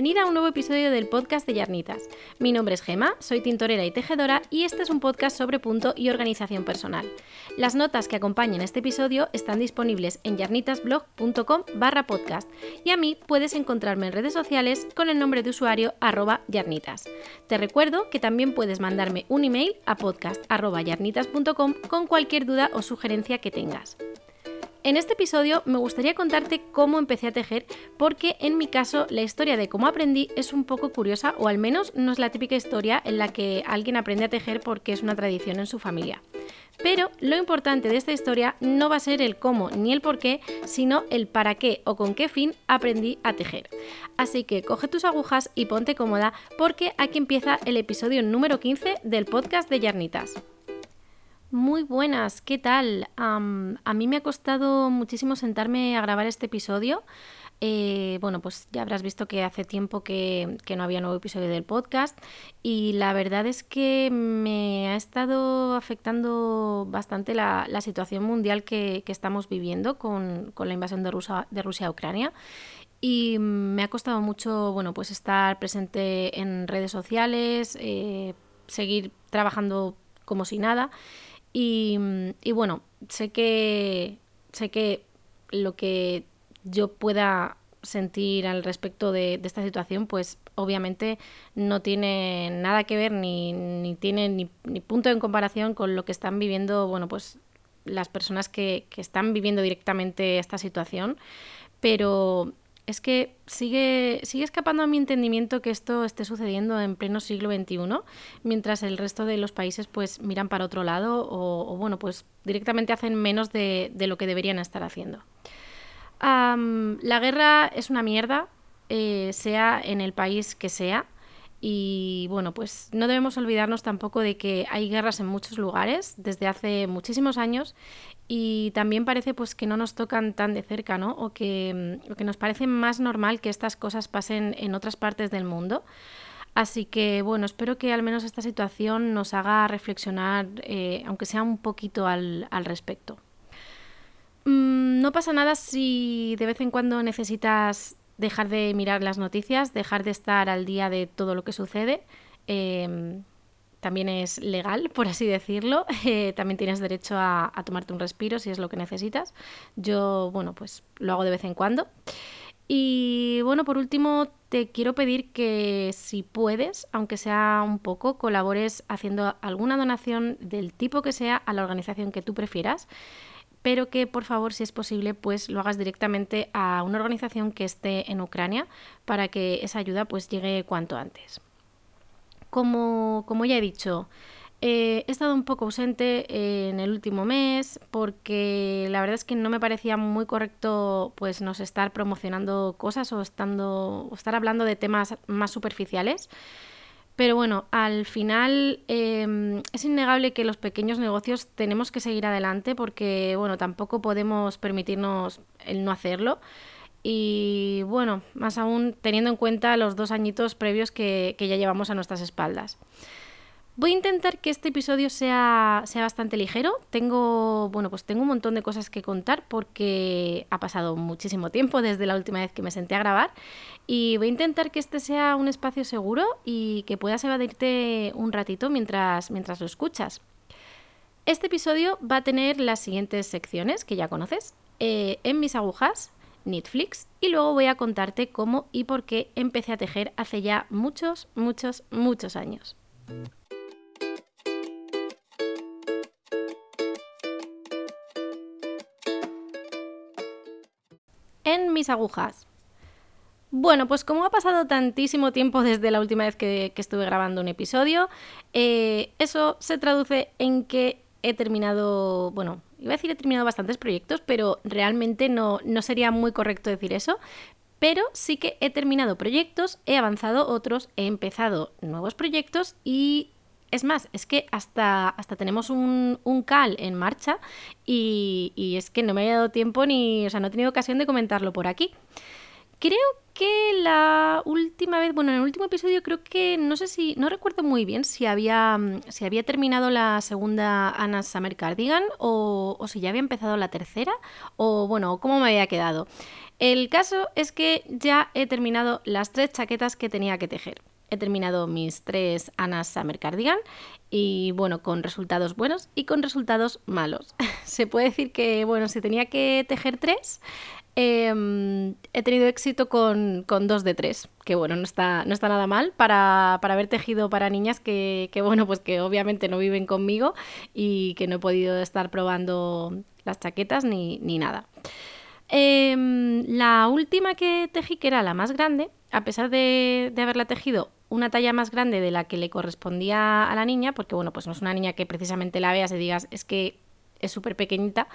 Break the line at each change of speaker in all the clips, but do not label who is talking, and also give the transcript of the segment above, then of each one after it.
bienvenida a un nuevo episodio del podcast de Yarnitas. Mi nombre es Gema, soy tintorera y tejedora y este es un podcast sobre punto y organización personal. Las notas que acompañan este episodio están disponibles en yarnitasblog.com barra podcast y a mí puedes encontrarme en redes sociales con el nombre de usuario arroba yarnitas. Te recuerdo que también puedes mandarme un email a podcast con cualquier duda o sugerencia que tengas. En este episodio me gustaría contarte cómo empecé a tejer porque en mi caso la historia de cómo aprendí es un poco curiosa o al menos no es la típica historia en la que alguien aprende a tejer porque es una tradición en su familia. Pero lo importante de esta historia no va a ser el cómo ni el por qué, sino el para qué o con qué fin aprendí a tejer. Así que coge tus agujas y ponte cómoda porque aquí empieza el episodio número 15 del podcast de Yarnitas. Muy buenas, ¿qué tal? a mí me ha costado muchísimo sentarme a grabar este episodio. Eh, bueno, pues ya habrás visto que hace tiempo que, no había nuevo episodio del podcast y la verdad es que me ha estado afectando bastante la, situación mundial que, estamos viviendo con, la invasión de Rusia, de Rusia a Ucrania y me ha costado mucho, bueno, pues estar presente en redes sociales, eh, seguir trabajando como si nada. Y, bueno, sé que, sé que lo que yo pueda sentir al respecto de, esta situación, pues obviamente no tiene nada que ver ni, ni tiene ni, ni, punto en comparación con lo que están viviendo, bueno, pues las personas que, que están viviendo directamente esta situación. Pero es que sigue, sigue escapando a mi entendimiento que esto esté sucediendo en pleno siglo XXI, mientras el resto de los países pues miran para otro lado o, bueno, pues directamente hacen menos de, lo que deberían estar haciendo. la guerra es una mierda, eh, sea en el país que sea. Y bueno, pues no debemos olvidarnos tampoco de que hay guerras en muchos lugares desde hace muchísimos años y también parece pues que no nos tocan tan de cerca, ¿no? O que, mm, que nos parece más normal que estas cosas pasen en otras partes del mundo. Así que bueno, espero que al menos esta situación nos haga reflexionar, eh, aunque sea un poquito al, respecto. Mm, no pasa nada si de vez en cuando necesitas dejar de mirar las noticias, dejar de estar al día de todo lo que sucede. Em, también es legal, por así decirlo. Eh, también tienes derecho a, tomarte un respiro si es lo que necesitas. Yo, bueno, pues lo hago de vez en cuando. Y bueno, por último, te quiero pedir que si puedes, aunque sea un poco, colabores haciendo alguna donación del tipo que sea a la organización que tú prefieras, pero que por favor, si es posible, pues lo hagas directamente a una organización que esté en Ucrania para que esa ayuda pues llegue cuanto antes. Como, ya he dicho, eh, he estado un poco ausente en el último mes porque la verdad es que no me parecía muy correcto pues nos estar promocionando cosas o estando estar hablando de temas más superficiales. Pero bueno, al final em, es innegable que los pequeños negocios tenemos que seguir adelante porque bueno, tampoco podemos permitirnos el no hacerlo. Y bueno, más aún teniendo en cuenta los dos añitos previos que, ya llevamos a nuestras espaldas. Voy a intentar que este episodio sea, sea, bastante ligero. Tengo, bueno, pues tengo un montón de cosas que contar porque ha pasado muchísimo tiempo desde la última vez que me senté a grabar. Y voy a intentar que este sea un espacio seguro y que puedas evadirte un ratito mientras, mientras lo escuchas. Este episodio va a tener las siguientes secciones que ya conoces. Eh, en mis agujas, Netflix y luego voy a contarte cómo y por qué empecé a tejer hace ya muchos, muchos, muchos años. En mis agujas. Bueno, pues como ha pasado tantísimo tiempo desde la última vez que, estuve grabando un episodio, eh, eso se traduce en que he terminado, bueno, iba a decir he terminado bastantes proyectos, pero realmente no, no sería muy correcto decir eso. Pero sí que he terminado proyectos, he avanzado otros, he empezado nuevos proyectos y es más, es que hasta, hasta tenemos un, un cal en marcha y, y, es que no me ha dado tiempo ni, o sea, no he tenido ocasión de comentarlo por aquí. Creo que la última vez, bueno, en el último episodio creo que, no sé si, no recuerdo muy bien si había, mm, si había terminado la segunda Anna Summer Cardigan o, o si ya había empezado la tercera o bueno, cómo me había quedado. El caso es que ya he terminado las tres chaquetas que tenía que tejer. He terminado mis tres Anna Summer Cardigan y bueno, con resultados buenos y con resultados malos. Se puede decir que, bueno, si tenía que tejer tres, Em, he tenido éxito con, dos de tres, que bueno, no está, no está nada mal para, haber tejido para niñas que, bueno, pues que obviamente no viven conmigo y que no he podido estar probando las chaquetas ni, nada. Em, la última que tejí, que era la más grande, a pesar de, de, haberla tejido una talla más grande de la que le correspondía a la niña, porque bueno, pues no es una niña que precisamente la veas y digas, es que es súper pequeñita,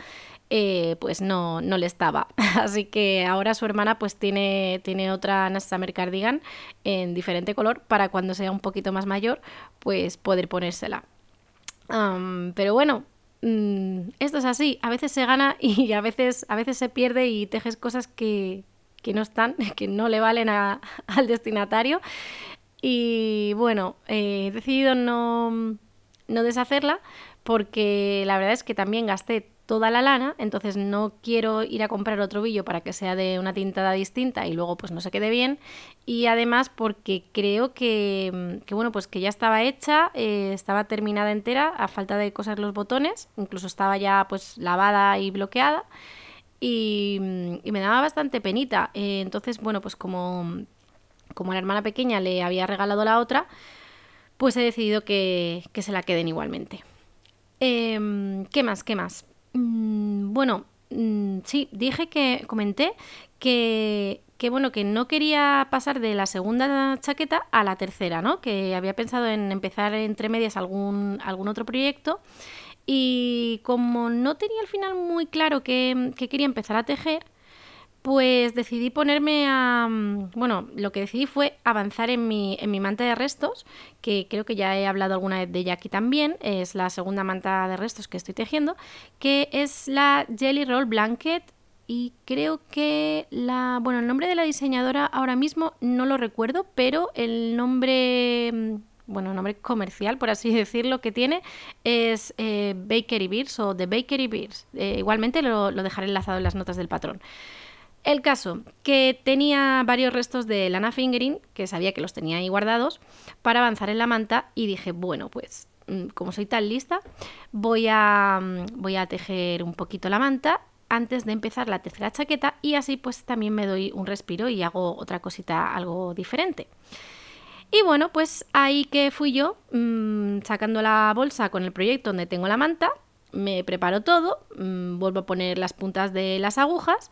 eh, pues no, no le estaba. Así que ahora su hermana pues tiene, tiene otra Summer Cardigan en diferente color para cuando sea un poquito más mayor pues poder ponérsela. pero bueno, mm, esto es así, a veces se gana y a veces, a veces se pierde y tejes cosas que, no están, que no le valen al destinatario. Y bueno, he decidido no, no deshacerla porque la verdad es que también gasté toda la lana, entonces no quiero ir a comprar otro billo para que sea de una tintada distinta y luego pues no se quede bien y además porque creo que, bueno pues que ya estaba hecha, eh, estaba terminada entera a falta de coser los botones, incluso estaba ya pues lavada y bloqueada y, me daba bastante penita, eh, entonces bueno pues como, como la hermana pequeña le había regalado la otra, pues he decidido que, que se la queden igualmente. Em, ¿Qué más? ¿Qué más? Mm, bueno, mm, sí, dije que comenté que, que, bueno, que no quería pasar de la segunda chaqueta a la tercera, ¿no? Que había pensado en empezar entre medias algún, algún otro proyecto. Y como no tenía al final muy claro que, que quería empezar a tejer, pues decidí ponerme a... Mm, bueno, lo que decidí fue avanzar en mi, en mi manta de restos, que creo que ya he hablado alguna vez de ella también, es la segunda manta de restos que estoy tejiendo, que es la Jelly Roll Blanket y creo que la... Bueno, el nombre de la diseñadora ahora mismo no lo recuerdo, pero el nombre mm, bueno, nombre comercial, por así decirlo, que tiene es eh, Bakery Beers o The Bakery Beers. Eh, igualmente lo, lo, dejaré enlazado en las notas del patrón. El caso, que tenía varios restos de lana fingering, que sabía que los tenía ahí guardados, para avanzar en la manta y dije, bueno, pues mm, como soy tan lista, voy a, mm, voy a tejer un poquito la manta antes de empezar la tercera chaqueta y así pues también me doy un respiro y hago otra cosita algo diferente. Y bueno, pues ahí que fui yo, mmm, sacando la bolsa con el proyecto donde tengo la manta, me preparo todo, vuelvo a poner las puntas de las agujas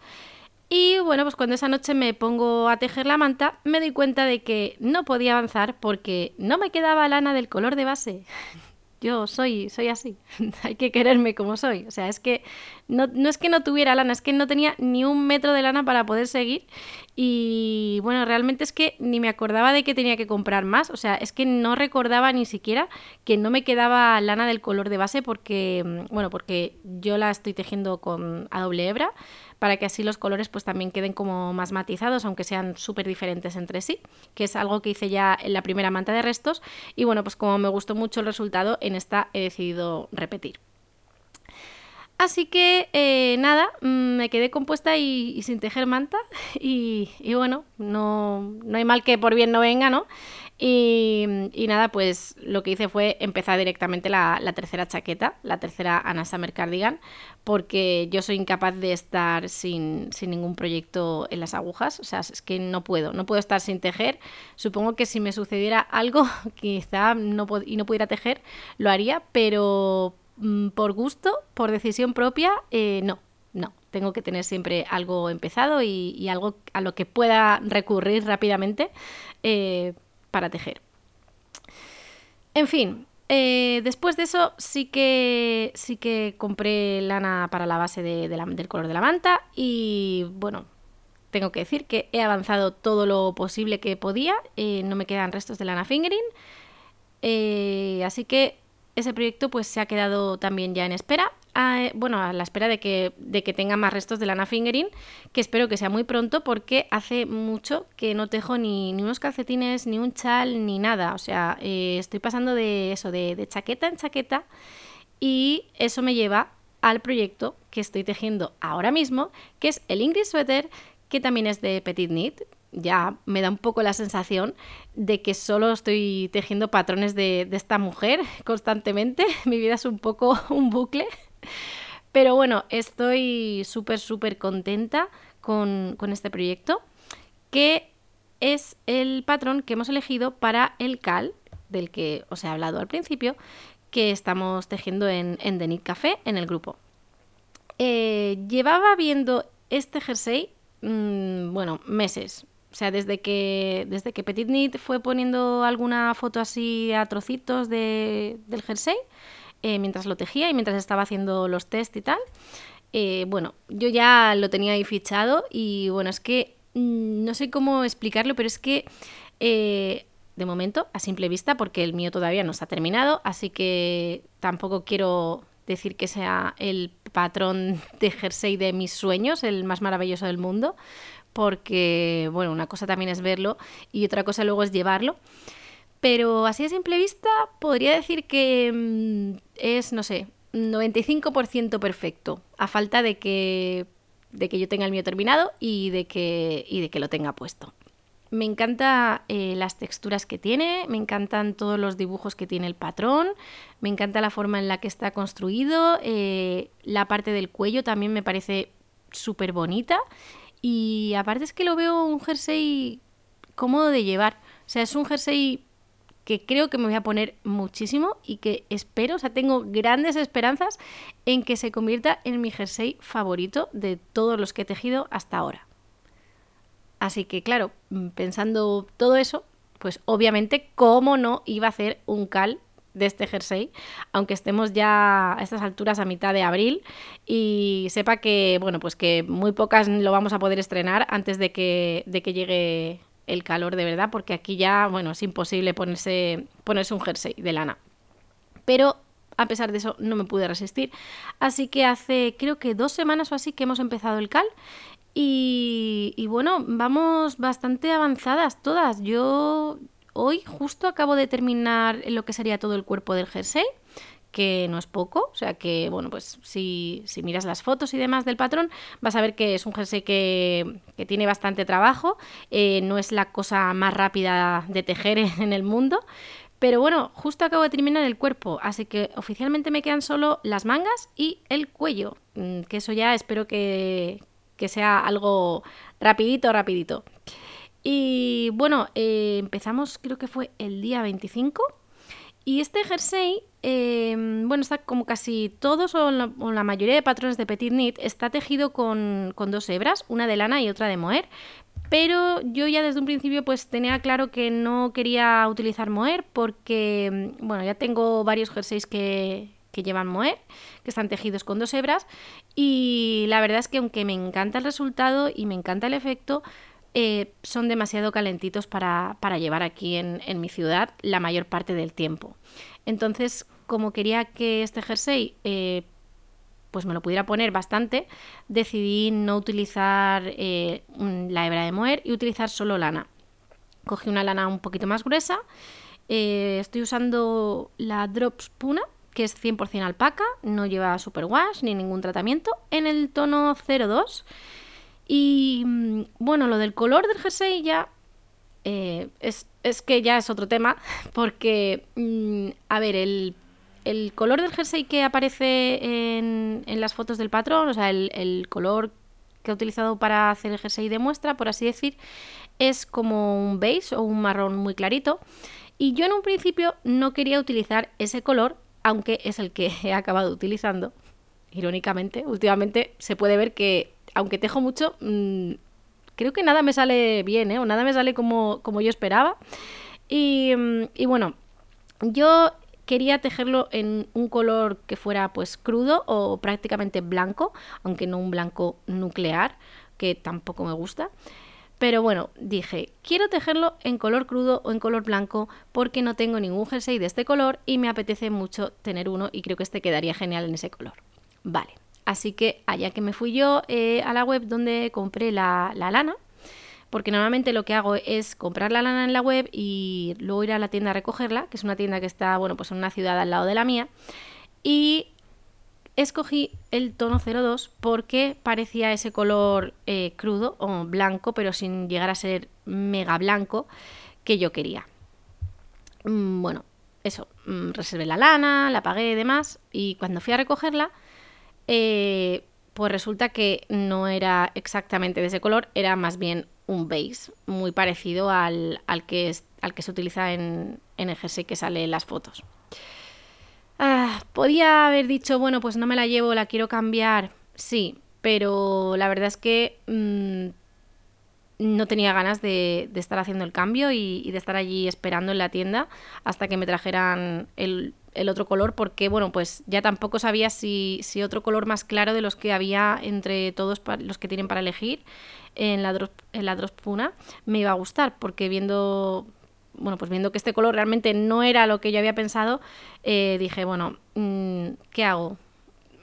y bueno, pues cuando esa noche me pongo a tejer la manta, me doy cuenta de que no podía avanzar porque no me quedaba lana del color de base. Yo soy, soy así. Hay que quererme como soy. O sea, es que no, no, es que no tuviera lana, es que no tenía ni un metro de lana para poder seguir. Y bueno, realmente es que ni me acordaba de que tenía que comprar más. O sea, es que no recordaba ni siquiera que no me quedaba lana del color de base porque, bueno, porque yo la estoy tejiendo con a doble hebra para que así los colores pues también queden como más matizados, aunque sean súper diferentes entre sí, que es algo que hice ya en la primera manta de restos y bueno, pues como me gustó mucho el resultado, en esta he decidido repetir. Así que eh, nada, mm, me quedé compuesta y, sin tejer manta y, y, bueno, no, no hay mal que por bien no venga, ¿no? Y, nada, pues lo que hice fue empezar directamente la, tercera chaqueta, la tercera Anna Summer Cardigan, porque yo soy incapaz de estar sin, ningún proyecto en las agujas. O sea, es que no puedo, no puedo estar sin tejer. Supongo que si me sucediera algo, quizá no y no pudiera tejer, lo haría, pero mm, por gusto, por decisión propia, eh, no, no. Tengo que tener siempre algo empezado y, algo a lo que pueda recurrir rápidamente. Eh, para tejer. En fin, eh, después de eso sí que, sí que compré lana para la base del color de la manta y bueno, tengo que decir que he avanzado todo lo posible que podía, no me quedan restos de lana fingering, así que ese proyecto pues se ha quedado también ya en espera. A, bueno, a la espera de que, de que tenga más restos de lana fingering, que espero que sea muy pronto porque hace mucho que no tejo ni, ni unos calcetines, ni un chal, ni nada. O sea, eh, estoy pasando de eso, de, de chaqueta en chaqueta y eso me lleva al proyecto que estoy tejiendo ahora mismo, que es el Ingrid Sweater, que también es de Petit Knit, ya me da un poco la sensación de que solo estoy tejiendo patrones de, esta mujer constantemente. Mi vida es un poco un bucle. Pero bueno, estoy súper, súper contenta con, este proyecto, que es el patrón que hemos elegido para el cal, del que os he hablado al principio, que estamos tejiendo en, en The Knit Café, en el grupo. Eh, llevaba viendo este jersey, mmm, bueno, meses, o sea, desde que, desde que Petit Knit fue poniendo alguna foto así a trocitos de, del jersey, eh, mientras lo tejía y mientras estaba haciendo los test y tal, eh, bueno, yo ya lo tenía ahí fichado y bueno, es que mm, no sé cómo explicarlo, pero es que eh, de momento, a simple vista, porque el mío todavía no está terminado, así que tampoco quiero decir que sea el patrón de jersey de mis sueños, el más maravilloso del mundo, porque, bueno, una cosa también es verlo y otra cosa luego es llevarlo. Pero así a simple vista podría decir que mm, es, no sé, 95% perfecto, a falta de que, de que yo tenga el mío terminado y de que, y de que lo tenga puesto. Me encantan eh, las texturas que tiene, me encantan todos los dibujos que tiene el patrón, me encanta la forma en la que está construido, eh, la parte del cuello también me parece súper bonita y aparte es que lo veo un jersey cómodo de llevar. O sea, es un jersey que creo que me voy a poner muchísimo y que espero, o sea, tengo grandes esperanzas en que se convierta en mi jersey favorito de todos los que he tejido hasta ahora. Así que claro, pensando todo eso, pues obviamente, ¿cómo no iba a hacer un cal de este jersey, aunque estemos ya a estas alturas a mitad de abril y sepa que, bueno, pues que muy pocas lo vamos a poder estrenar antes de que, de que llegue el calor de verdad, porque aquí ya, bueno, es imposible ponerse, ponerse un jersey de lana. Pero a pesar de eso no me pude resistir. Así que hace creo que dos semanas o así que hemos empezado el cal y, y, bueno, vamos bastante avanzadas todas. Yo hoy justo acabo de terminar lo que sería todo el cuerpo del jersey que no es poco, o sea que, bueno, pues si, si, miras las fotos y demás del patrón, vas a ver que es un jersey que, tiene bastante trabajo, eh, no es la cosa más rápida de tejer en el mundo, pero bueno, justo acabo de terminar el cuerpo, así que oficialmente me quedan solo las mangas y el cuello, mm, que eso ya espero que, que sea algo rapidito, rapidito. Y bueno, eh, empezamos creo que fue el día 25. Y este jersey, eh, bueno, está como casi todos o la, mayoría de patrones de Petit Knit, está tejido con, dos hebras, una de lana y otra de moher. Pero yo ya desde un principio pues tenía claro que no quería utilizar moher porque, bueno, ya tengo varios jerseys que, que llevan moher, que están tejidos con dos hebras. Y la verdad es que aunque me encanta el resultado y me encanta el efecto, eh, son demasiado calentitos para, llevar aquí en, mi ciudad la mayor parte del tiempo. Entonces, como quería que este jersey eh, pues me lo pudiera poner bastante, decidí no utilizar eh, la hebra de moer y utilizar solo lana. Cogí una lana un poquito más gruesa. estoy usando la Drops Puna, que es 100% alpaca, no lleva superwash ni ningún tratamiento, en el tono 02 y mm, bueno, lo del color del jersey ya eh, es, que ya es otro tema, porque, mm, a ver, el, color del jersey que aparece en, las fotos del patrón, o sea, el, color que he utilizado para hacer el jersey de muestra, por así decir, es como un beige o un marrón muy clarito. Y yo en un principio no quería utilizar ese color, aunque es el que he acabado utilizando. Irónicamente, últimamente se puede ver que aunque tejo mucho, mm, creo que nada me sale bien, ¿eh? O nada me sale como, como yo esperaba. Y, mm, y, bueno, yo quería tejerlo en un color que fuera pues crudo o prácticamente blanco, aunque no un blanco nuclear, que tampoco me gusta. Pero bueno, dije, quiero tejerlo en color crudo o en color blanco porque no tengo ningún jersey de este color y me apetece mucho tener uno y creo que este quedaría genial en ese color. Vale, así que allá que me fui yo eh, a la web donde compré la, la lana, porque normalmente lo que hago es comprar la lana en la web y luego ir a la tienda a recogerla, que es una tienda que está, bueno, pues en una ciudad al lado de la mía, y escogí el tono 02 porque parecía ese color eh, crudo o blanco, pero sin llegar a ser mega blanco que yo quería. Mm, bueno, eso, mm, reservé la lana, la pagué y demás, y cuando fui a recogerla, eh, pues resulta que no era exactamente de ese color, era más bien un beige, muy parecido al, que, al que se utiliza en, en el jersey que sale en las fotos. Ah, podía haber dicho, bueno, pues no me la llevo, la quiero cambiar. Sí, pero la verdad es que mm, no tenía ganas de, estar haciendo el cambio y, de estar allí esperando en la tienda hasta que me trajeran el, otro color, porque bueno, pues ya tampoco sabía si, si, otro color más claro de los que había entre todos los que tienen para elegir en la, en la Drospuna me iba a gustar, porque viendo bueno, pues viendo que este color realmente no era lo que yo había pensado, eh, dije, bueno, mm, ¿qué hago?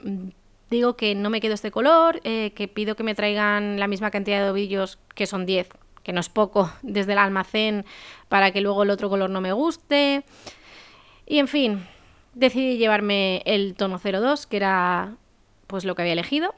Mm, digo que no me quedo este color, eh, que pido que me traigan la misma cantidad de ovillos, que son 10, que no es poco, desde el almacén, para que luego el otro color no me guste. Y en fin, decidí llevarme el tono 02, que era pues lo que había elegido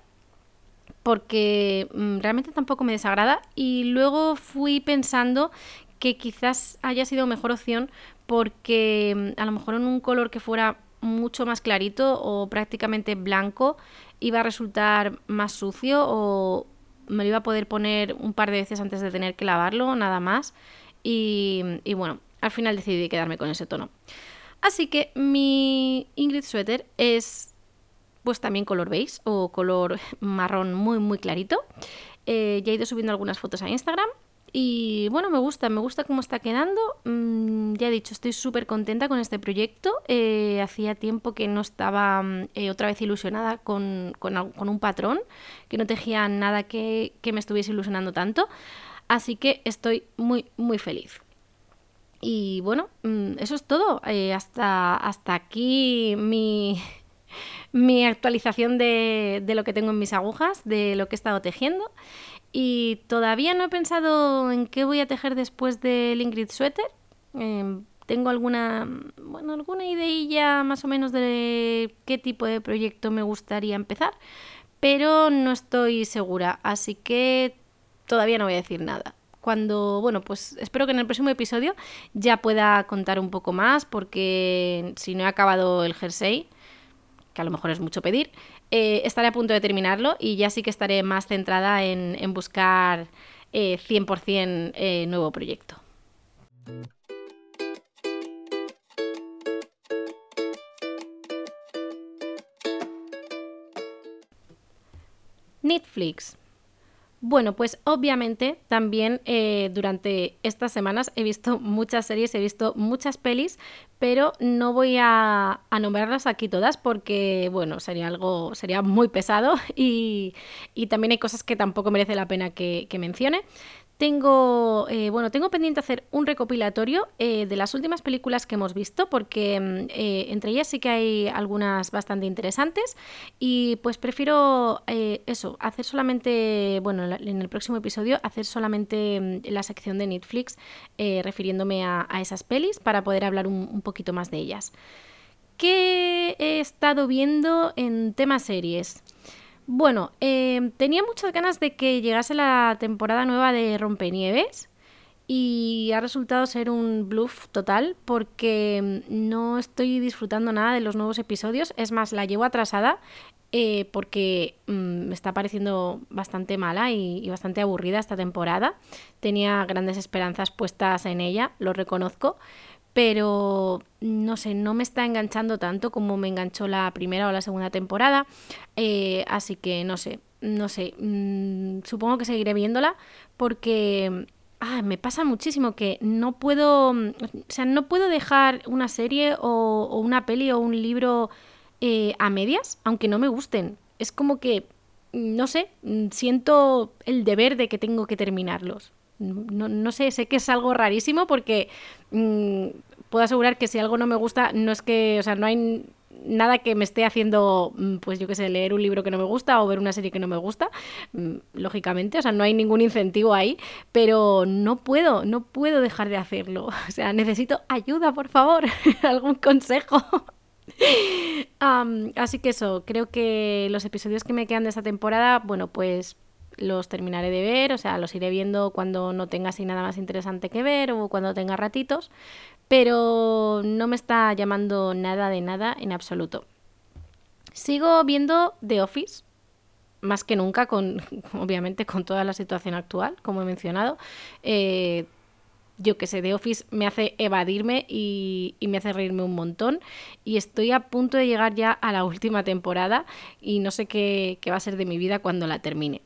porque mm, realmente tampoco me desagrada y luego fui pensando que quizás haya sido mejor opción porque mm, a lo mejor en un color que fuera mucho más clarito o prácticamente blanco iba a resultar más sucio o me lo iba a poder poner un par de veces antes de tener que lavarlo, nada más. Y, y bueno, al final decidí quedarme con ese tono. Así que mi Ingrid Sweater es pues también color beige o color marrón muy muy clarito. Eh, ya he ido subiendo algunas fotos a Instagram y bueno, me gusta, me gusta cómo está quedando. Mm, ya he dicho, estoy súper contenta con este proyecto. Eh, hacía tiempo que no estaba mm, eh, otra vez ilusionada con, un patrón, que no tejía nada que, me estuviese ilusionando tanto. Así que estoy muy, muy feliz. Y bueno, mm, eso es todo. Eh, hasta, hasta aquí mi, mi actualización de, de lo que tengo en mis agujas, de lo que he estado tejiendo. Y todavía no he pensado en qué voy a tejer después del Ingrid Sweater. Em, tengo alguna, bueno, alguna ideilla más o menos de qué tipo de proyecto me gustaría empezar, pero no estoy segura, así que todavía no voy a decir nada. Cuando, bueno, pues espero que en el próximo episodio ya pueda contar un poco más, porque si no he acabado el jersey, que a lo mejor es mucho pedir, eh, estaré a punto de terminarlo y ya sí que estaré más centrada en, buscar 100% eh, eh, nuevo proyecto. Netflix. Bueno, pues obviamente también eh, durante estas semanas he visto muchas series, he visto muchas pelis, pero no voy a, nombrarlas aquí todas porque, bueno, sería algo, sería muy pesado y, también hay cosas que tampoco merece la pena que mencione. Tengo, eh, bueno, tengo pendiente hacer un recopilatorio eh, de las últimas películas que hemos visto, porque mm, eh, entre ellas sí que hay algunas bastante interesantes. Y pues prefiero eso, hacer solamente, bueno, en el próximo episodio, hacer solamente mm, la sección de Netflix, refiriéndome a, esas pelis, para poder hablar un, un poquito más de ellas. ¿Qué he estado viendo en temas series? Bueno, em, tenía muchas ganas de que llegase la temporada nueva de Rompenieves y ha resultado ser un bluff total porque em, no estoy disfrutando nada de los nuevos episodios. Es más, la llevo atrasada eh, porque mm, me está pareciendo bastante mala y, bastante aburrida esta temporada. Tenía grandes esperanzas puestas en ella, lo reconozco pero no sé, no me está enganchando tanto como me enganchó la primera o la segunda temporada, eh, así que no sé, no sé, mm, supongo que seguiré viéndola porque ah, me pasa muchísimo que no puedo, o sea, no puedo dejar una serie o, una peli o un libro eh, a medias, aunque no me gusten. Es como que, no sé, siento el deber de que tengo que terminarlos. No, sé, sé que es algo rarísimo porque mm, puedo asegurar que si algo no me gusta, no es que, o sea, no hay nada que me esté haciendo, mm, pues yo qué sé, leer un libro que no me gusta o ver una serie que no me gusta, mm, lógicamente, o sea, no hay ningún incentivo ahí, pero no puedo, no puedo dejar de hacerlo. O sea, necesito ayuda, por favor, algún consejo. así que eso, creo que los episodios que me quedan de esta temporada, bueno, pues los terminaré de ver, o sea, los iré viendo cuando no tenga así nada más interesante que ver o cuando tenga ratitos, pero no me está llamando nada de nada en absoluto. Sigo viendo The Office, más que nunca, con, obviamente con toda la situación actual, como he mencionado. Eh, yo que sé, The Office me hace evadirme y, me hace reírme un montón. Y estoy a punto de llegar ya a la última temporada y no sé qué, qué va a ser de mi vida cuando la termine.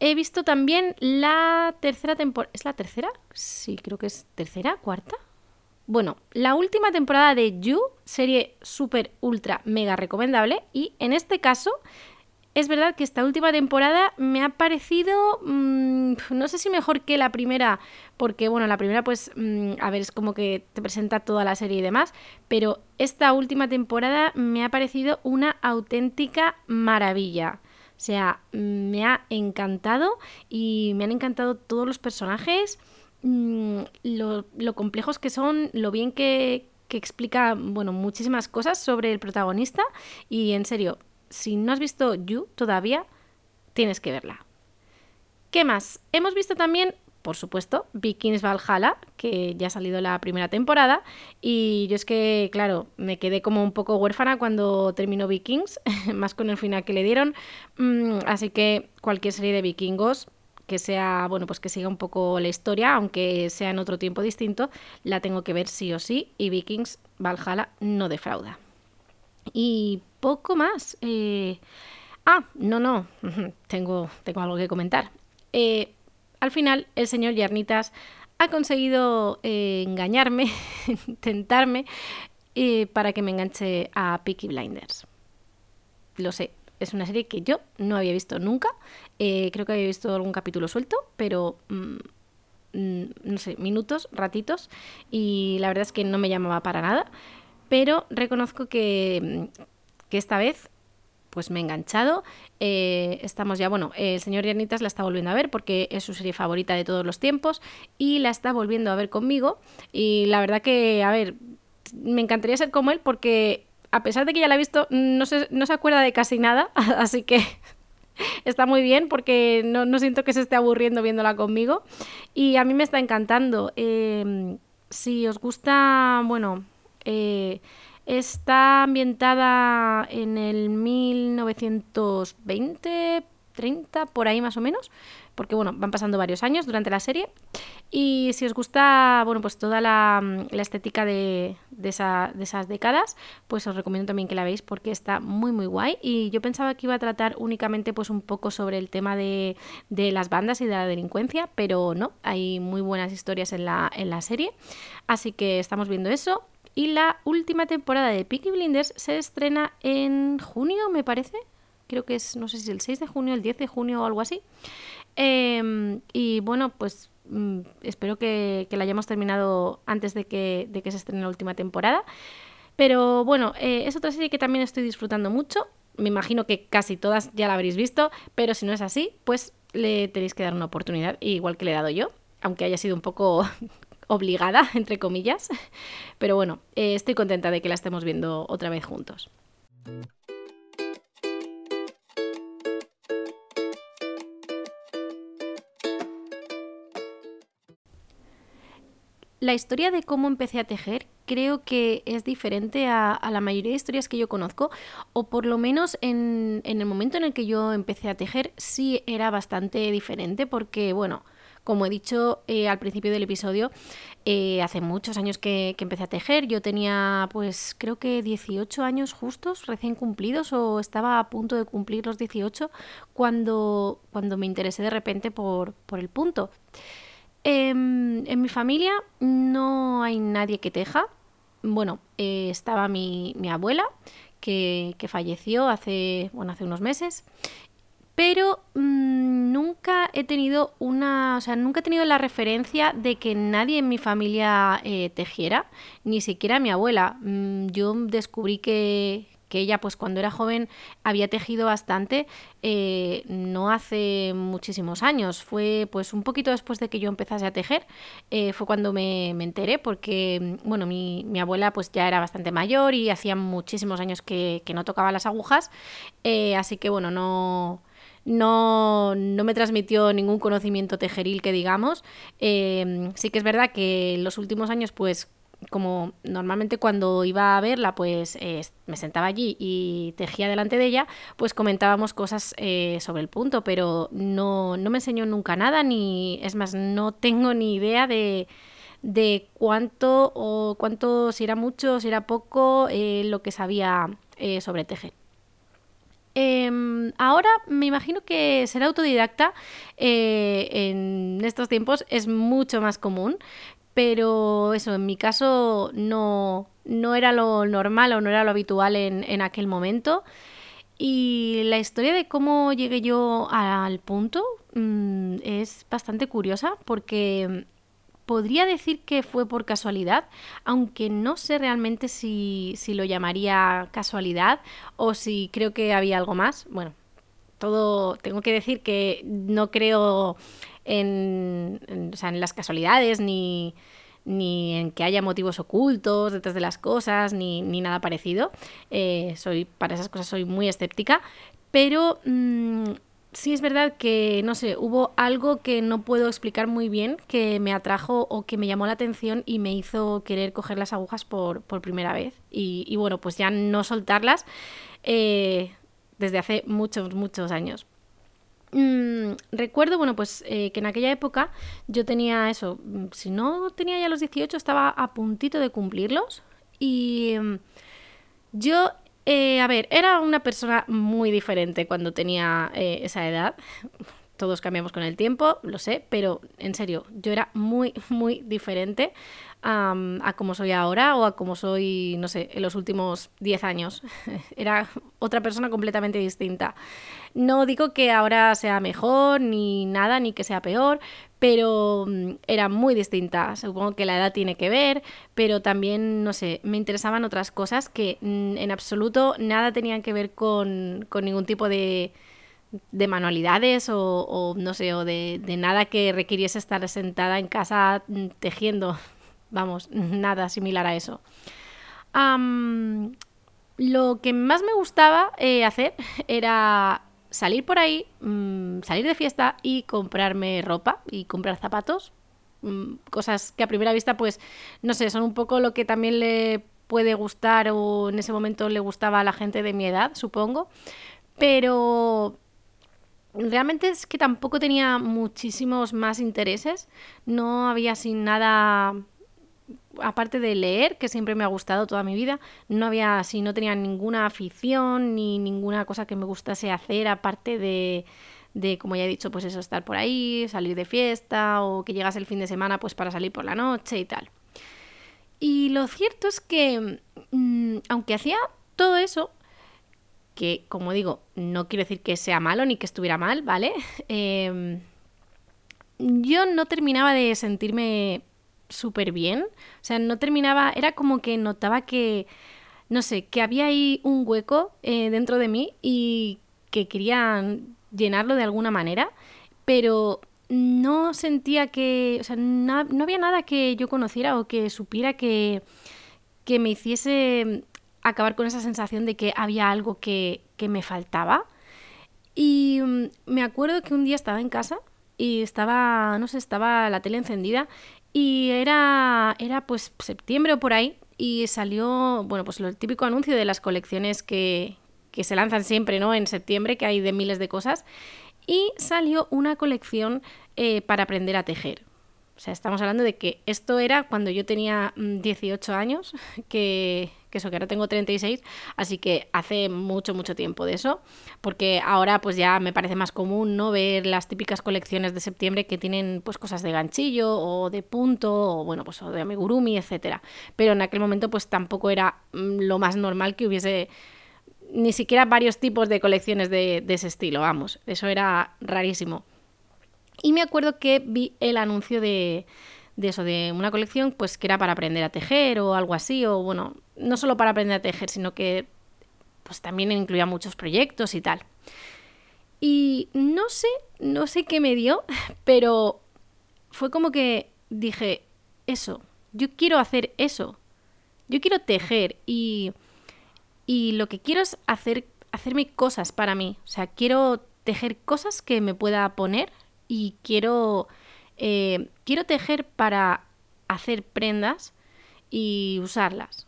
He visto también la tercera temporada. ¿Es la tercera? Sí, creo que es tercera, cuarta. Bueno, la última temporada de You, serie súper, ultra, mega recomendable. Y en este caso, es verdad que esta última temporada me ha parecido, mm, no sé si mejor que la primera, porque bueno, la primera pues, mm, a ver, es como que te presenta toda la serie y demás, pero esta última temporada me ha parecido una auténtica maravilla. O sea, me ha encantado y me han encantado todos los personajes. Mm, lo, complejos que son, lo bien que, explica, bueno, muchísimas cosas sobre el protagonista y en serio, si no has visto You todavía, tienes que verla. ¿Qué más? Hemos visto también, por supuesto, Vikings Valhalla, que ya ha salido la primera temporada. Y yo es que, claro, me quedé como un poco huérfana cuando terminó Vikings, más con el final que le dieron. Mm, así que cualquier serie de vikingos que sea, bueno, pues que siga un poco la historia, aunque sea en otro tiempo distinto, la tengo que ver sí o sí y Vikings Valhalla no defrauda. Y poco más. Eh, ah, no, no, tengo, tengo algo que comentar. Eh, al final, el señor Yarnitas ha conseguido eh, engañarme, tentarme, para que me enganche a Peaky Blinders. Lo sé, es una serie que yo no había visto nunca. Eh, creo que había visto algún capítulo suelto, pero mm, mm, no sé, minutos, ratitos. Y la verdad es que no me llamaba para nada. Pero reconozco que, mm, que esta vez pues me he enganchado. Eh, estamos ya, bueno, el señor Yarnitas la está volviendo a ver porque es su serie favorita de todos los tiempos y la está volviendo a ver conmigo. Y la verdad que, a ver, me encantaría ser como él porque a pesar de que ya la he visto, no se, no se acuerda de casi nada, así que está muy bien porque no, siento que se esté aburriendo viéndola conmigo. Y a mí me está encantando. Em, si os gusta, bueno, eh, está ambientada en el 1920, 30, por ahí más o menos porque bueno, van pasando varios años durante la serie. Y si os gusta, bueno, pues toda la, estética de, esas décadas, pues os recomiendo también que la veáis porque está muy muy guay. Y yo pensaba que iba a tratar únicamente pues un poco sobre el tema de, las bandas y de la delincuencia, pero no, hay muy buenas historias en la, en la serie. Así que estamos viendo eso. Y la última temporada de Peaky Blinders se estrena en junio, me parece. Creo que es, no sé si el 6 de junio, el 10 de junio o algo así. Em, y bueno, pues mm, espero que, la hayamos terminado antes de que, se estrene la última temporada. Pero bueno, eh, es otra serie que también estoy disfrutando mucho. Me imagino que casi todas ya la habréis visto, pero si no es así, pues le tenéis que dar una oportunidad, igual que le he dado yo, aunque haya sido un poco obligada, entre comillas. Pero bueno, eh, estoy contenta de que la estemos viendo otra vez juntos. la historia de cómo empecé a tejer creo que es diferente a, la mayoría de historias que yo conozco, o por lo menos en, el momento en el que yo empecé a tejer sí era bastante diferente porque, bueno, como he dicho eh, al principio del episodio, eh, hace muchos años que, que, empecé a tejer. Yo tenía, pues creo que 18 años justos, recién cumplidos, o estaba a punto de cumplir los 18 cuando, cuando me interesé de repente por, por el punto. Em, en mi familia no hay nadie que teja. Bueno, eh, estaba mi, abuela, que, falleció hace, bueno, hace unos meses, pero mm, nunca he tenido una, o sea, nunca he tenido la referencia de que nadie en mi familia eh, tejiera, ni siquiera mi abuela. Mm, yo descubrí que, que ella pues cuando era joven había tejido bastante, eh, no hace muchísimos años, fue pues un poquito después de que yo empezase a tejer, eh, fue cuando me, enteré porque, bueno, mi, abuela pues ya era bastante mayor y hacía muchísimos años que, no tocaba las agujas, así que bueno, no... No, no, me transmitió ningún conocimiento tejeril que digamos. sí que es verdad que en los últimos años, pues como normalmente cuando iba a verla, pues eh, me sentaba allí y tejía delante de ella, pues comentábamos cosas eh, sobre el punto, pero no, me enseñó nunca nada, ni es más, no tengo ni idea de, de cuánto o cuánto, si era mucho, si era poco, eh, lo que sabía sobre tejer. Em, ahora me imagino que ser autodidacta en estos tiempos es mucho más común, pero eso, en mi caso no, no era lo normal o no era lo habitual en, aquel momento. Y la historia de cómo llegué yo al punto mm, es bastante curiosa porque podría decir que fue por casualidad, aunque no sé realmente si, si, lo llamaría casualidad o si creo que había algo más. Bueno, todo tengo que decir que no creo en, las casualidades ni, en que haya motivos ocultos detrás de las cosas, ni, nada parecido. Eh, soy, para esas cosas soy muy escéptica, pero mm, sí es verdad que, no sé, hubo algo que no puedo explicar muy bien, que me atrajo o que me llamó la atención y me hizo querer coger las agujas por, primera vez. Y, bueno, pues ya no soltarlas eh, desde hace muchos, muchos años. Mm, recuerdo, bueno, pues eh, que en aquella época yo tenía eso, mm, si no tenía ya los 18, estaba a puntito de cumplirlos. Y mm, yo, eh, a ver, era una persona muy diferente cuando tenía eh, esa edad. Todos cambiamos con el tiempo, lo sé, pero en serio, yo era muy, muy diferente a como soy ahora o a como soy, no sé, en los últimos 10 años. Era otra persona completamente distinta. No digo que ahora sea mejor ni nada, ni que sea peor, pero mm, era muy distinta. Supongo que la edad tiene que ver, pero también, no sé, me interesaban otras cosas que mm, en absoluto nada tenían que ver con, ningún tipo de, de manualidades o, no sé, o de, de, nada que requiriese estar sentada en casa mm, tejiendo. Vamos, nada similar a eso. lo que más me gustaba eh, hacer era salir por ahí, mm, salir de fiesta y comprarme ropa y comprar zapatos. Mm, cosas que a primera vista, pues, no sé, son un poco lo que también le puede gustar o en ese momento le gustaba a la gente de mi edad, supongo. Pero realmente es que tampoco tenía muchísimos más intereses. No había sin nada aparte de leer, que siempre me ha gustado toda mi vida, no había, si no tenía ninguna afición ni ninguna cosa que me gustase hacer, aparte de, de, como ya he dicho, pues eso, estar por ahí, salir de fiesta o que llegase el fin de semana pues para salir por la noche y tal. Y lo cierto es que, mm, aunque hacía todo eso, que como digo, no quiero decir que sea malo ni que estuviera mal, ¿vale? Em, yo no terminaba de sentirme súper bien. O sea, no terminaba, era como que notaba que, no sé, que había ahí un hueco eh, dentro de mí y que querían llenarlo de alguna manera, pero no sentía que, o sea, no, había nada que yo conociera o que supiera que, que me hiciese acabar con esa sensación de que había algo que, que me faltaba. Y mm, me acuerdo que un día estaba en casa y estaba, no sé, estaba la tele encendida y era, era pues septiembre o por ahí y salió, bueno, pues lo típico anuncio de las colecciones que, que se lanzan siempre, ¿no? En septiembre, que hay de miles de cosas. Y salió una colección eh, para aprender a tejer. O sea, estamos hablando de que esto era cuando yo tenía 18 mm, años, que, eso, que ahora tengo 36, así que hace mucho, mucho tiempo de eso, porque ahora pues ya me parece más común, ¿no? Ver las típicas colecciones de septiembre que tienen pues cosas de ganchillo o de punto o bueno, pues o de amigurumi, etcétera. Pero en aquel momento pues tampoco era mm, lo más normal que hubiese ni siquiera varios tipos de colecciones de, de ese estilo, vamos, eso era rarísimo. Y me acuerdo que vi el anuncio de, de eso, de una colección, pues que era para aprender a tejer o algo así, o bueno, no solo para aprender a tejer, sino que pues también incluía muchos proyectos y tal. Y no sé, no sé qué me dio, pero fue como que dije, eso, yo quiero hacer eso. Yo quiero tejer y, y lo que quiero es hacer, hacerme cosas para mí. O sea, quiero tejer cosas que me pueda poner y quiero, eh, quiero tejer para hacer prendas y usarlas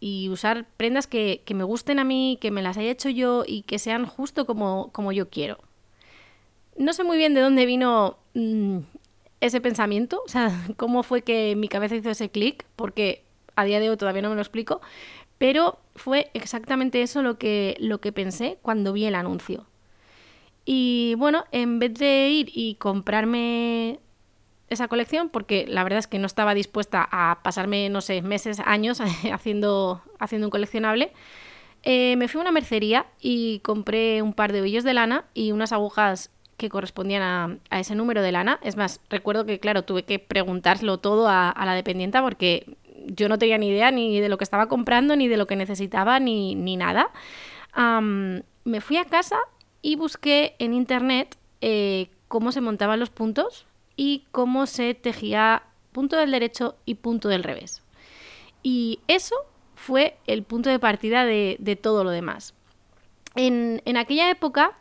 y usar prendas que, me gusten a mí, que me las haya hecho yo y que sean justo como, como yo quiero. No sé muy bien de dónde vino mm, ese pensamiento, o sea, cómo fue que mi cabeza hizo ese clic, porque a día de hoy todavía no me lo explico, pero fue exactamente eso lo que, lo que pensé cuando vi el anuncio. Y bueno, en vez de ir y comprarme esa colección porque la verdad es que no estaba dispuesta a pasarme, no sé, meses, años haciendo, haciendo un coleccionable. Eh, me fui a una mercería y compré un par de ovillos de lana y unas agujas que correspondían a, ese número de lana. Es más, recuerdo que, claro, tuve que preguntarlo todo a, la dependienta porque yo no tenía ni idea ni de lo que estaba comprando, ni de lo que necesitaba, ni, nada. me fui a casa y busqué en internet eh, cómo se montaban los puntos y cómo se tejía punto del derecho y punto del revés. Y eso fue el punto de partida de, todo lo demás. En, aquella época,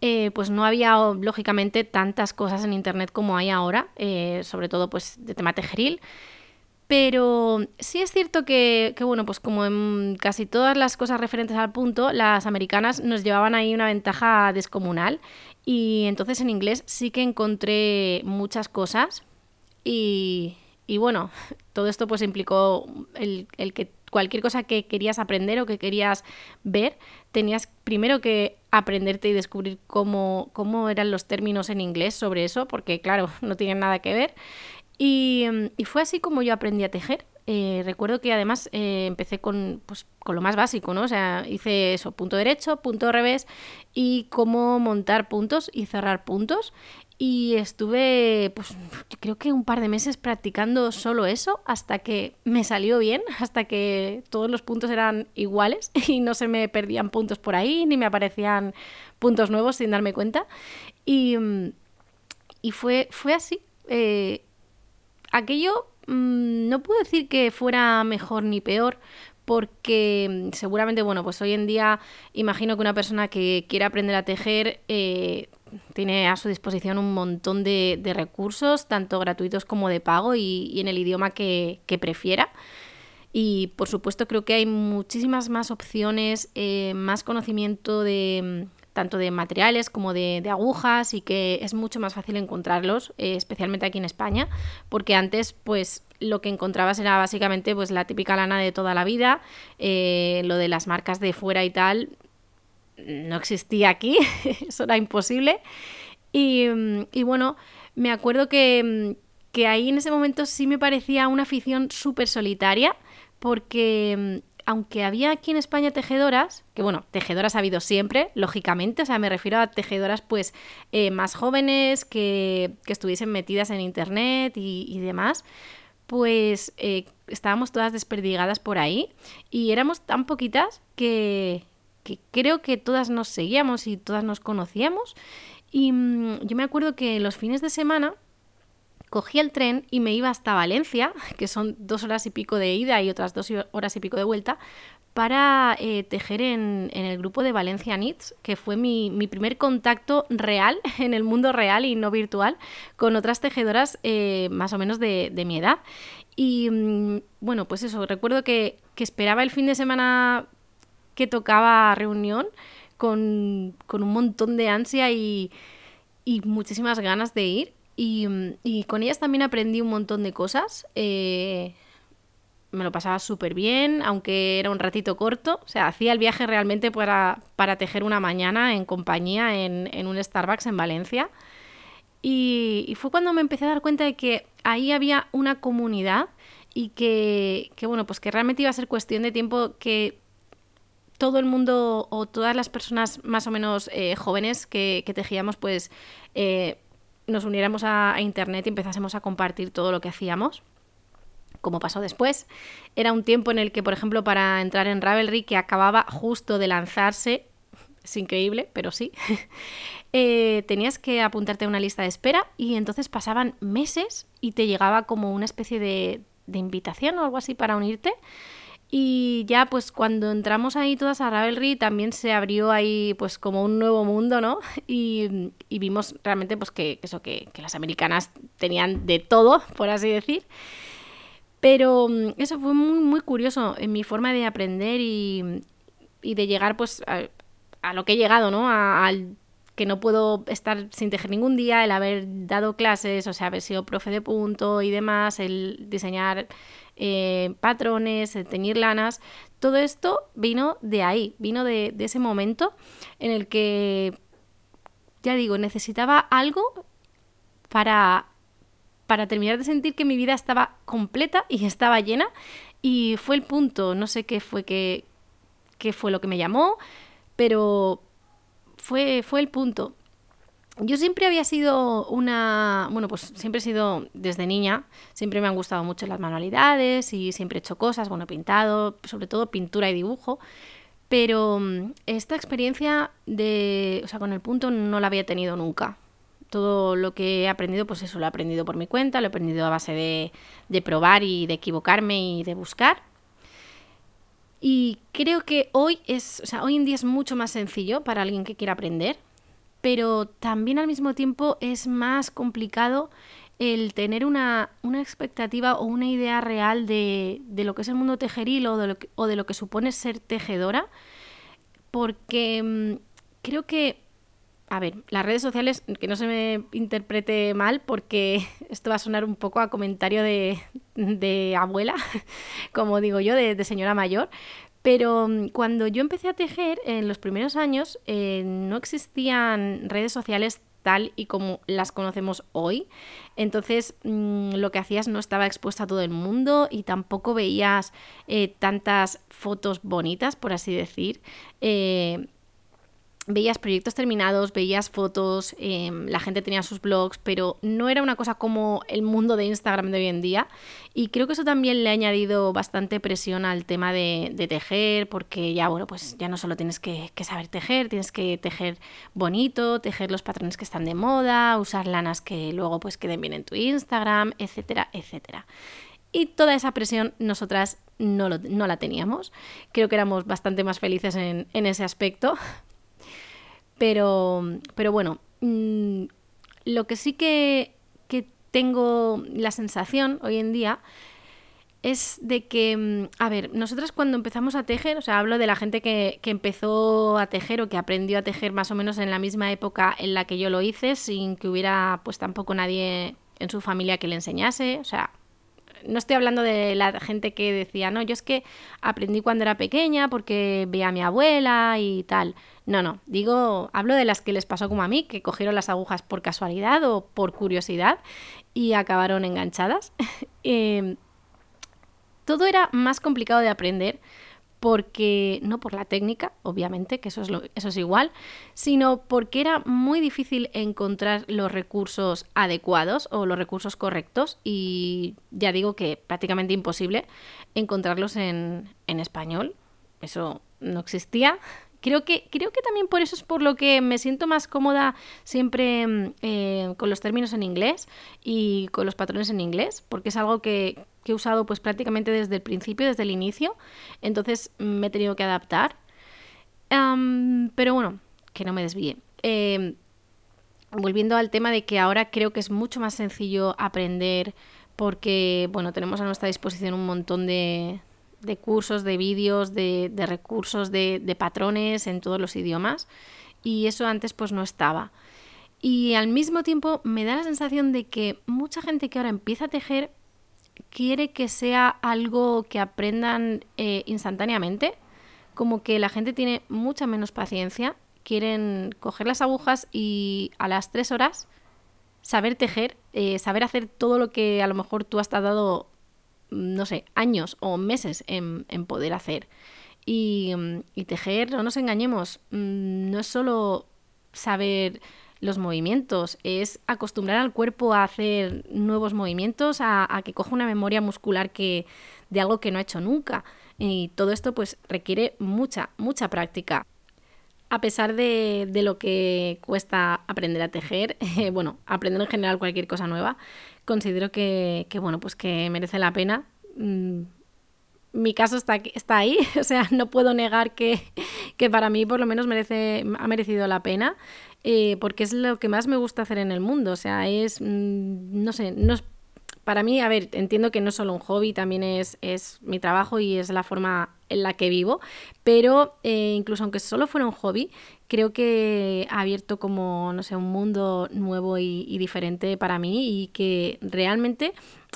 eh, pues no había lógicamente tantas cosas en internet como hay ahora, eh, sobre todo pues de tema tejeril. Pero sí es cierto que, que, bueno, pues como en casi todas las cosas referentes al punto, las americanas nos llevaban ahí una ventaja descomunal y entonces en inglés sí que encontré muchas cosas y, bueno, todo esto pues implicó el, que cualquier cosa que querías aprender o que querías ver, tenías primero que aprenderte y descubrir cómo, cómo eran los términos en inglés sobre eso, porque claro, no tienen nada que ver. Y, y fue así como yo aprendí a tejer. Eh, recuerdo que además eh, empecé con, pues, con lo más básico, ¿no? O sea, hice eso, punto derecho, punto revés y cómo montar puntos y cerrar puntos. Y estuve, pues creo que un par de meses practicando solo eso hasta que me salió bien, hasta que todos los puntos eran iguales y no se me perdían puntos por ahí, ni me aparecían puntos nuevos sin darme cuenta. Y, y fue, fue así. Eh, aquello Mm, no puedo decir que fuera mejor ni peor, porque mm, seguramente, bueno, pues hoy en día imagino que una persona que quiera aprender a tejer eh, tiene a su disposición un montón de, recursos, tanto gratuitos como de pago y, en el idioma que, prefiera. Y por supuesto creo que hay muchísimas más opciones, eh, más conocimiento de, mm, tanto de materiales como de, agujas y que es mucho más fácil encontrarlos, eh, especialmente aquí en España, porque antes pues lo que encontrabas era básicamente pues la típica lana de toda la vida, eh, lo de las marcas de fuera y tal no existía aquí, eso era imposible. Y, y bueno, me acuerdo que, que ahí en ese momento sí me parecía una afición súper solitaria, porque aunque había aquí en España tejedoras, que bueno, tejedoras ha habido siempre, lógicamente, o sea, me refiero a tejedoras pues eh, más jóvenes, que, estuviesen metidas en internet y, demás, pues eh, estábamos todas desperdigadas por ahí y éramos tan poquitas que, que creo que todas nos seguíamos y todas nos conocíamos. Y mm, yo me acuerdo que los fines de semana cogí el tren y me iba hasta Valencia, que son dos horas y pico de ida y otras dos horas y pico de vuelta, para eh, tejer en, el grupo de Valencia Knits, que fue mi, primer contacto real, en el mundo real y no virtual, con otras tejedoras eh, más o menos de, mi edad. Y mm, bueno, pues eso, recuerdo que, esperaba el fin de semana que tocaba reunión con, un montón de ansia y, y muchísimas ganas de ir. Y, con ellas también aprendí un montón de cosas. Eh, me lo pasaba súper bien, aunque era un ratito corto. O sea, hacía el viaje realmente para, para tejer una mañana en compañía en, un Starbucks en Valencia. Y, fue cuando me empecé a dar cuenta de que ahí había una comunidad y que, que, bueno, pues que realmente iba a ser cuestión de tiempo que todo el mundo o todas las personas más o menos eh, jóvenes que, tejíamos, pues eh, nos uniéramos a, Internet y empezásemos a compartir todo lo que hacíamos como pasó después. Era un tiempo en el que, por ejemplo, para entrar en Ravelry, que acababa justo de lanzarse, es increíble, pero sí, eh, tenías que apuntarte a una lista de espera y entonces pasaban meses y te llegaba como una especie de, de invitación o algo así para unirte. Y ya pues cuando entramos ahí todas a Ravelry también se abrió ahí pues como un nuevo mundo, ¿no? Y, vimos realmente pues que eso, que, las americanas tenían de todo, por así decir. Pero mm, eso fue muy, muy curioso en mi forma de aprender y, de llegar pues a, lo que he llegado, ¿no? al que no puedo estar sin tejer ningún día, el haber dado clases, o sea, haber sido profe de punto y demás, el diseñar eh, patrones, el teñir lanas, todo esto vino de ahí, vino de, ese momento en el que, ya digo, necesitaba algo para, para terminar de sentir que mi vida estaba completa y estaba llena y fue el punto, no sé qué fue que, qué fue lo que me llamó, pero fue, fue el punto. Yo siempre había sido una, bueno, pues siempre he sido desde niña, siempre me han gustado mucho las manualidades y siempre he hecho cosas, bueno, pintado, sobre todo pintura y dibujo, pero mm, esta experiencia de, o sea, con el punto no la había tenido nunca. Todo lo que he aprendido, pues eso lo he aprendido por mi cuenta, lo he aprendido a base de, de probar y de equivocarme y de buscar. Y creo que hoy es, o sea, hoy en día es mucho más sencillo para alguien que quiera aprender, pero también al mismo tiempo es más complicado el tener una, expectativa o una idea real de, lo que es el mundo tejeril o de lo que, de supone ser tejedora, porque mm, creo que a ver, las redes sociales, que no se me interprete mal, porque esto va a sonar un poco a comentario de, abuela, como digo yo, de, señora mayor, pero mm, cuando yo empecé a tejer en los primeros años eh, no existían redes sociales tal y como las conocemos hoy. Entonces mm, lo que hacías no estaba expuesto a todo el mundo y tampoco veías eh, tantas fotos bonitas, por así decir. Eh, veías proyectos terminados, veías fotos, em, la gente tenía sus blogs, pero no era una cosa como el mundo de Instagram de hoy en día. Y creo que eso también le ha añadido bastante presión al tema de, tejer, porque ya, bueno, pues ya no solo tienes que, saber tejer, tienes que tejer bonito, tejer los patrones que están de moda, usar lanas que luego pues queden bien en tu Instagram, etcétera, etcétera. Y toda esa presión nosotras no, la teníamos. Creo que éramos bastante más felices en, en ese aspecto, pero, pero bueno, mm, lo que sí que, tengo la sensación hoy en día es de que, mm, a ver, nosotras cuando empezamos a tejer, o sea, hablo de la gente que, que, empezó a tejer o que aprendió a tejer más o menos en la misma época en la que yo lo hice, sin que hubiera pues tampoco nadie en su familia que le enseñase, o sea, no estoy hablando de la gente que decía, no, yo es que aprendí cuando era pequeña porque veía a mi abuela y tal. No, no, digo, hablo de las que les pasó como a mí, que cogieron las agujas por casualidad o por curiosidad y acabaron enganchadas. Em, todo era más complicado de aprender porque no por la técnica, obviamente, que eso es, eso es igual, sino porque era muy difícil encontrar los recursos adecuados o los recursos correctos y ya digo que prácticamente imposible encontrarlos en, en español. Eso no existía, Creo que, creo que también por eso es por lo que me siento más cómoda siempre mm, eh, con los términos en inglés y con los patrones en inglés, porque es algo que, he usado pues prácticamente desde el principio, desde el inicio, entonces me he tenido que adaptar. pero bueno, que no me desvíe. Em, volviendo al tema de que ahora creo que es mucho más sencillo aprender porque, bueno, tenemos a nuestra disposición un montón de, de cursos, de vídeos, de, recursos, de, patrones en todos los idiomas y eso antes pues no estaba. Y al mismo tiempo me da la sensación de que mucha gente que ahora empieza a tejer quiere que sea algo que aprendan eh, instantáneamente, como que la gente tiene mucha menos paciencia, quieren coger las agujas y a las tres horas saber tejer, eh, saber hacer todo lo que a lo mejor tú has tardado no sé, años o meses en, poder hacer. Y, tejer, no nos engañemos, mm, no es solo saber los movimientos, es acostumbrar al cuerpo a hacer nuevos movimientos, a, que coja una memoria muscular que, de algo que no ha hecho nunca. Y todo esto pues requiere mucha, mucha práctica. A pesar de, lo que cuesta aprender a tejer, bueno, aprender en general cualquier cosa nueva, considero que, bueno, pues que merece la pena. Mm, mi caso está, está ahí, o sea, no puedo negar que, para mí por lo menos merece, ha merecido la pena, eh, porque es lo que más me gusta hacer en el mundo, o sea, es, mm, no sé, no es para mí, a ver, entiendo que no es solo un hobby, también es, es mi trabajo y es la forma en la que vivo, pero eh, incluso aunque solo fuera un hobby, creo que ha abierto como, no sé, un mundo nuevo y, diferente para mí y que realmente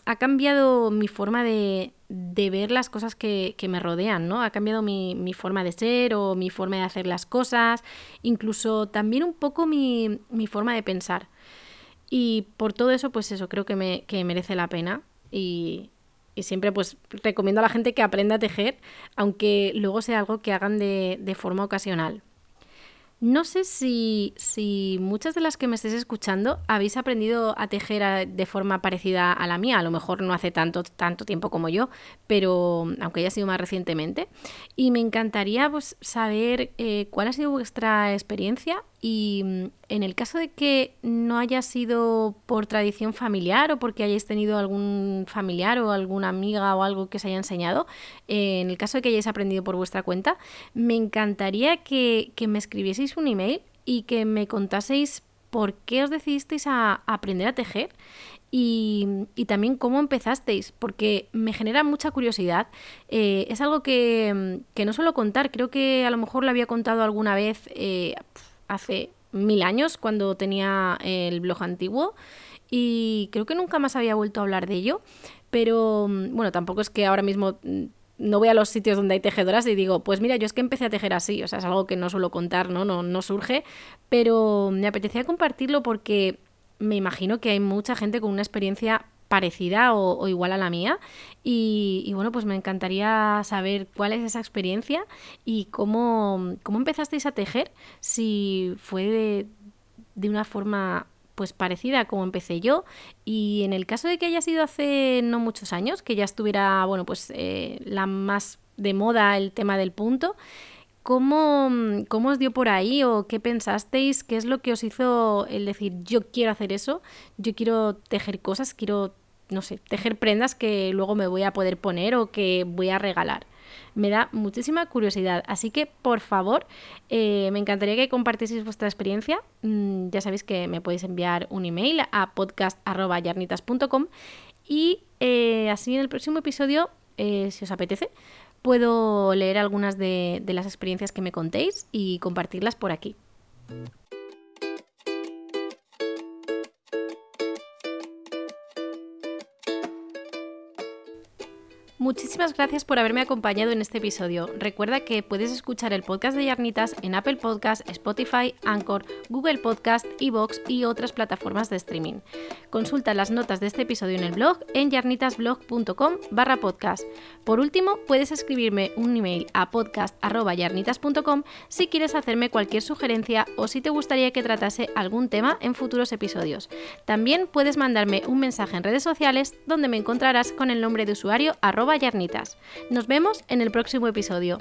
ha cambiado mi forma de, de ver las cosas que, que, me rodean, ¿no? Ha cambiado mi, mi, forma de ser o mi forma de hacer las cosas, incluso también un poco mi, mi forma de pensar. Y por todo eso, pues eso, creo que, me, que merece la pena. Y, y, siempre pues recomiendo a la gente que aprenda a tejer, aunque luego sea algo que hagan de, de forma ocasional. No sé si, si, muchas de las que me estéis escuchando habéis aprendido a tejer de forma parecida a la mía, a lo mejor no hace tanto, tanto tiempo como yo, pero aunque haya sido más recientemente. Y me encantaría pues, saber eh, cuál ha sido vuestra experiencia y mm, en el caso de que no haya sido por tradición familiar o porque hayáis tenido algún familiar o alguna amiga o algo que os haya enseñado, eh, en el caso de que hayáis aprendido por vuestra cuenta, me encantaría que, me escribieseis un email y que me contaseis por qué os decidisteis a, aprender a tejer y, también cómo empezasteis, porque me genera mucha curiosidad. Eh, es algo que, que, no suelo contar, creo que a lo mejor lo había contado alguna vez. Eh, hace mil años cuando tenía el blog antiguo y creo que nunca más había vuelto a hablar de ello, pero mm, bueno, tampoco es que ahora mismo mm, no voy a los sitios donde hay tejedoras y digo, pues mira, yo es que empecé a tejer así, o sea, es algo que no suelo contar, ¿no? No, no surge, pero me apetecía compartirlo porque me imagino que hay mucha gente con una experiencia parecida o, igual a la mía. Y, bueno, pues me encantaría saber cuál es esa experiencia y cómo, cómo empezasteis a tejer, si fue de, de una forma pues parecida como empecé yo y en el caso de que haya sido hace no muchos años, que ya estuviera, bueno, pues eh, la más de moda el tema del punto, ¿Cómo, ¿Cómo, os dio por ahí o qué pensasteis? ¿Qué es lo que os hizo el decir yo quiero hacer eso? Yo quiero tejer cosas, quiero, no sé, tejer prendas que luego me voy a poder poner o que voy a regalar. Me da muchísima curiosidad, así que por favor, eh, me encantaría que compartieseis vuestra experiencia. Mm, ya sabéis que me podéis enviar un email a podcast.yarnitas.com y eh, así en el próximo episodio, eh, si os apetece, puedo leer algunas de, las experiencias que me contéis y compartirlas por aquí. Muchísimas gracias por haberme acompañado en este episodio. Recuerda que puedes escuchar el podcast de Yarnitas en Apple Podcast, Spotify, Anchor, Google Podcast, Evox y otras plataformas de streaming. Consulta las notas de este episodio en el blog en yarnitasblog.com barra podcast. Por último, puedes escribirme un email a podcast.yarnitas.com si quieres hacerme cualquier sugerencia o si te gustaría que tratase algún tema en futuros episodios. También puedes mandarme un mensaje en redes sociales donde me encontrarás con el nombre de usuario arroba Yarnitas. Nos vemos en el próximo episodio.